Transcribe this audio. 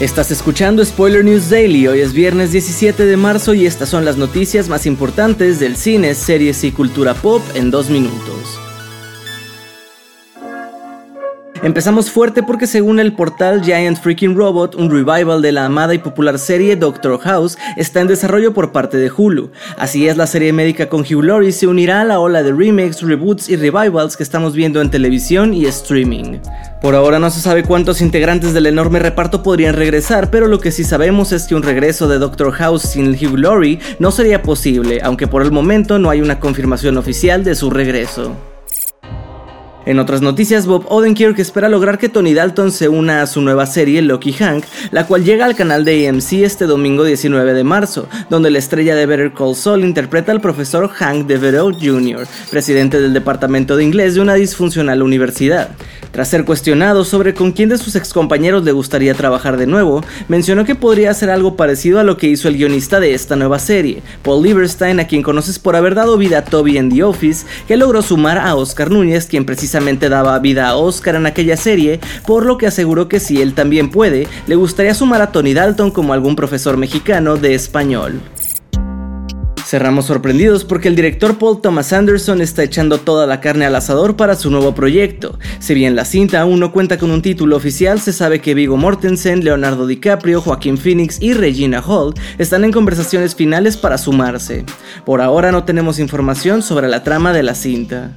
Estás escuchando Spoiler News Daily, hoy es viernes 17 de marzo y estas son las noticias más importantes del cine, series y cultura pop en dos minutos. Empezamos fuerte porque según el portal Giant Freaking Robot, un revival de la amada y popular serie Doctor House está en desarrollo por parte de Hulu. Así es, la serie médica con Hugh Laurie se unirá a la ola de remakes, reboots y revivals que estamos viendo en televisión y streaming. Por ahora no se sabe cuántos integrantes del enorme reparto podrían regresar, pero lo que sí sabemos es que un regreso de Doctor House sin Hugh Laurie no sería posible, aunque por el momento no hay una confirmación oficial de su regreso. En otras noticias, Bob Odenkirk espera lograr que Tony Dalton se una a su nueva serie Lucky Hank, la cual llega al canal de AMC este domingo 19 de marzo, donde la estrella de Better Call Saul interpreta al profesor Hank Devereaux Jr., presidente del departamento de inglés de una disfuncional universidad. Tras ser cuestionado sobre con quién de sus excompañeros le gustaría trabajar de nuevo, mencionó que podría hacer algo parecido a lo que hizo el guionista de esta nueva serie, Paul Lieberstein, a quien conoces por haber dado vida a Toby en The Office, que logró sumar a Oscar Núñez, quien precisamente daba vida a Oscar en aquella serie, por lo que aseguró que si él también puede, le gustaría sumar a Tony Dalton como algún profesor mexicano de español. Cerramos sorprendidos porque el director Paul Thomas Anderson está echando toda la carne al asador para su nuevo proyecto. Si bien la cinta aún no cuenta con un título oficial, se sabe que Vigo Mortensen, Leonardo DiCaprio, Joaquín Phoenix y Regina Hall están en conversaciones finales para sumarse. Por ahora no tenemos información sobre la trama de la cinta.